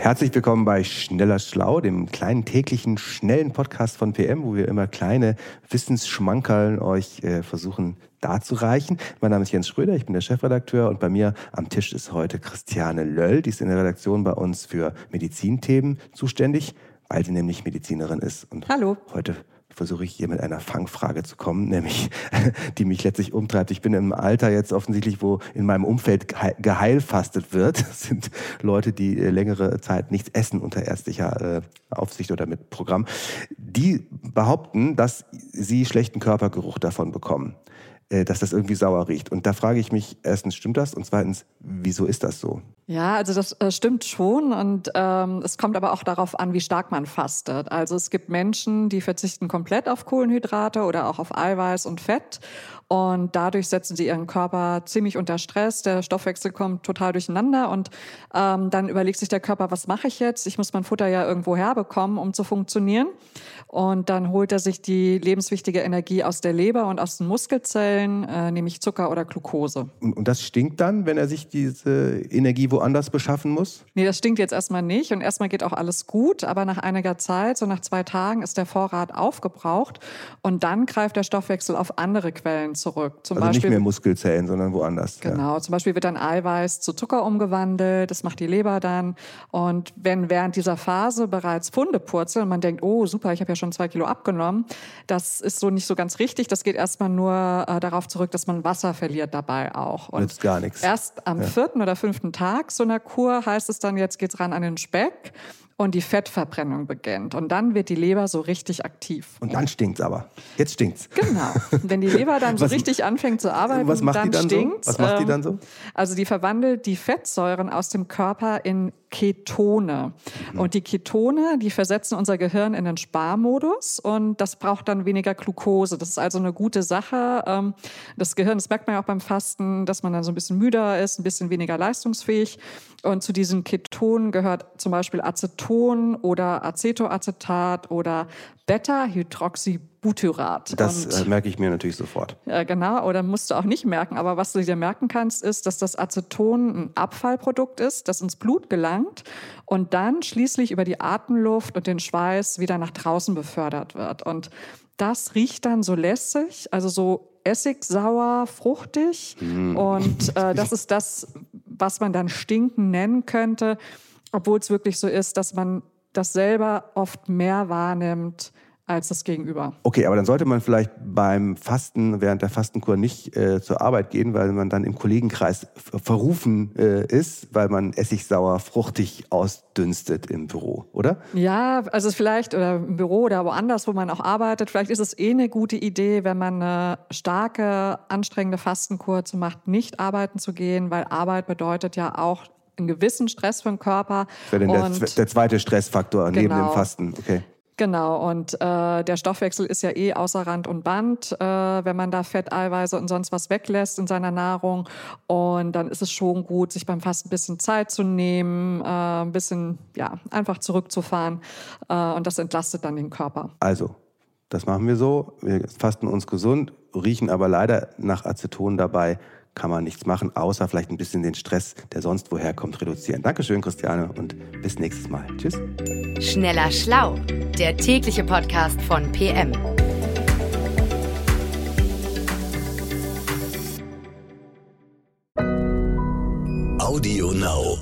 Herzlich willkommen bei Schneller Schlau, dem kleinen täglichen schnellen Podcast von PM, wo wir immer kleine Wissensschmankerln euch äh, versuchen darzureichen. Mein Name ist Jens Schröder, ich bin der Chefredakteur und bei mir am Tisch ist heute Christiane Löll, die ist in der Redaktion bei uns für Medizinthemen zuständig, weil sie nämlich Medizinerin ist. Und Hallo. Heute versuche ich hier mit einer Fangfrage zu kommen, nämlich die mich letztlich umtreibt. Ich bin im Alter jetzt offensichtlich, wo in meinem Umfeld geheilfastet wird. Das sind Leute, die äh, längere Zeit nichts essen unter ärztlicher äh, Aufsicht oder mit Programm. Die behaupten, dass sie schlechten Körpergeruch davon bekommen. Äh, dass das irgendwie sauer riecht. Und da frage ich mich, erstens, stimmt das? Und zweitens, wieso ist das so? Ja, also das äh, stimmt schon. Und ähm, es kommt aber auch darauf an, wie stark man fastet. Also es gibt Menschen, die verzichten komplett auf Kohlenhydrate oder auch auf Eiweiß und Fett. Und dadurch setzen sie ihren Körper ziemlich unter Stress. Der Stoffwechsel kommt total durcheinander. Und ähm, dann überlegt sich der Körper, was mache ich jetzt? Ich muss mein Futter ja irgendwo herbekommen, um zu funktionieren. Und dann holt er sich die lebenswichtige Energie aus der Leber und aus den Muskelzellen, äh, nämlich Zucker oder Glucose. Und, und das stinkt dann, wenn er sich diese Energie woanders beschaffen muss? Nee, das stinkt jetzt erstmal nicht. Und erstmal geht auch alles gut. Aber nach einiger Zeit, so nach zwei Tagen, ist der Vorrat aufgebraucht. Und dann greift der Stoffwechsel auf andere Quellen zurück. Zum also Beispiel, nicht mehr Muskelzellen, sondern woanders. Genau. Ja. Zum Beispiel wird dann Eiweiß zu Zucker umgewandelt. Das macht die Leber dann. Und wenn während dieser Phase bereits Funde purzeln und man denkt, oh super, ich habe ja schon zwei Kilo abgenommen. Das ist so nicht so ganz richtig. Das geht erstmal nur äh, darauf zurück, dass man Wasser verliert dabei auch. Und Nützt gar nichts. Erst am ja. vierten oder fünften Tag so einer Kur heißt es dann, jetzt geht's ran an den Speck und die Fettverbrennung beginnt. Und dann wird die Leber so richtig aktiv. Und dann stinkt's aber. Jetzt stinkt's. Genau. Wenn die Leber dann so was, richtig anfängt zu arbeiten, was macht dann, die dann stinkt's. So? Was macht die dann so? Also die verwandelt die Fettsäuren aus dem Körper in Ketone. Mhm. Und die Ketone, die versetzen unser Gehirn in den Sparmodus und das braucht dann weniger Glucose. Das ist also eine gute Sache. Ähm, das Gehirn, das merkt man ja auch beim Fasten, dass man dann so ein bisschen müder ist, ein bisschen weniger leistungsfähig. Und zu diesen Ketonen gehört zum Beispiel Aceton oder Acetoacetat oder Beta-Hydroxybutyrat. Das und, äh, merke ich mir natürlich sofort. Ja, genau, oder musst du auch nicht merken. Aber was du dir merken kannst, ist, dass das Aceton ein Abfallprodukt ist, das ins Blut gelangt und dann schließlich über die Atemluft und den Schweiß wieder nach draußen befördert wird. Und das riecht dann so lässig, also so essigsauer, fruchtig. Mm. Und äh, das ist das, was man dann stinken nennen könnte, obwohl es wirklich so ist, dass man das selber oft mehr wahrnimmt als das Gegenüber. Okay, aber dann sollte man vielleicht beim Fasten, während der Fastenkur nicht äh, zur Arbeit gehen, weil man dann im Kollegenkreis verrufen äh, ist, weil man essigsauer fruchtig ausdünstet im Büro, oder? Ja, also vielleicht oder im Büro oder woanders, wo man auch arbeitet, vielleicht ist es eh eine gute Idee, wenn man eine starke, anstrengende Fastenkur zu macht, nicht arbeiten zu gehen, weil Arbeit bedeutet ja auch einen gewissen Stress für den Körper. Das wäre der, der, zweite Stressfaktor genau. neben dem genau. Fasten. Okay. Genau, und äh, der Stoffwechsel ist ja eh außer Rand und Band, äh, wenn man da Fett, Eiweiße und sonst was weglässt in seiner Nahrung. Und dann ist es schon gut, sich beim Fasten ein bisschen Zeit zu nehmen, äh, ein bisschen, ja, einfach zurückzufahren. Äh, und das entlastet dann den Körper. Also, das machen wir so. Wir fasten uns gesund, riechen aber leider nach Aceton dabei kann man nichts machen, außer vielleicht ein bisschen den Stress, der sonst woher kommt, reduzieren. Dankeschön, Christiane, und bis nächstes Mal. Tschüss. Schneller Schlau, der tägliche Podcast von PM. Audio Now.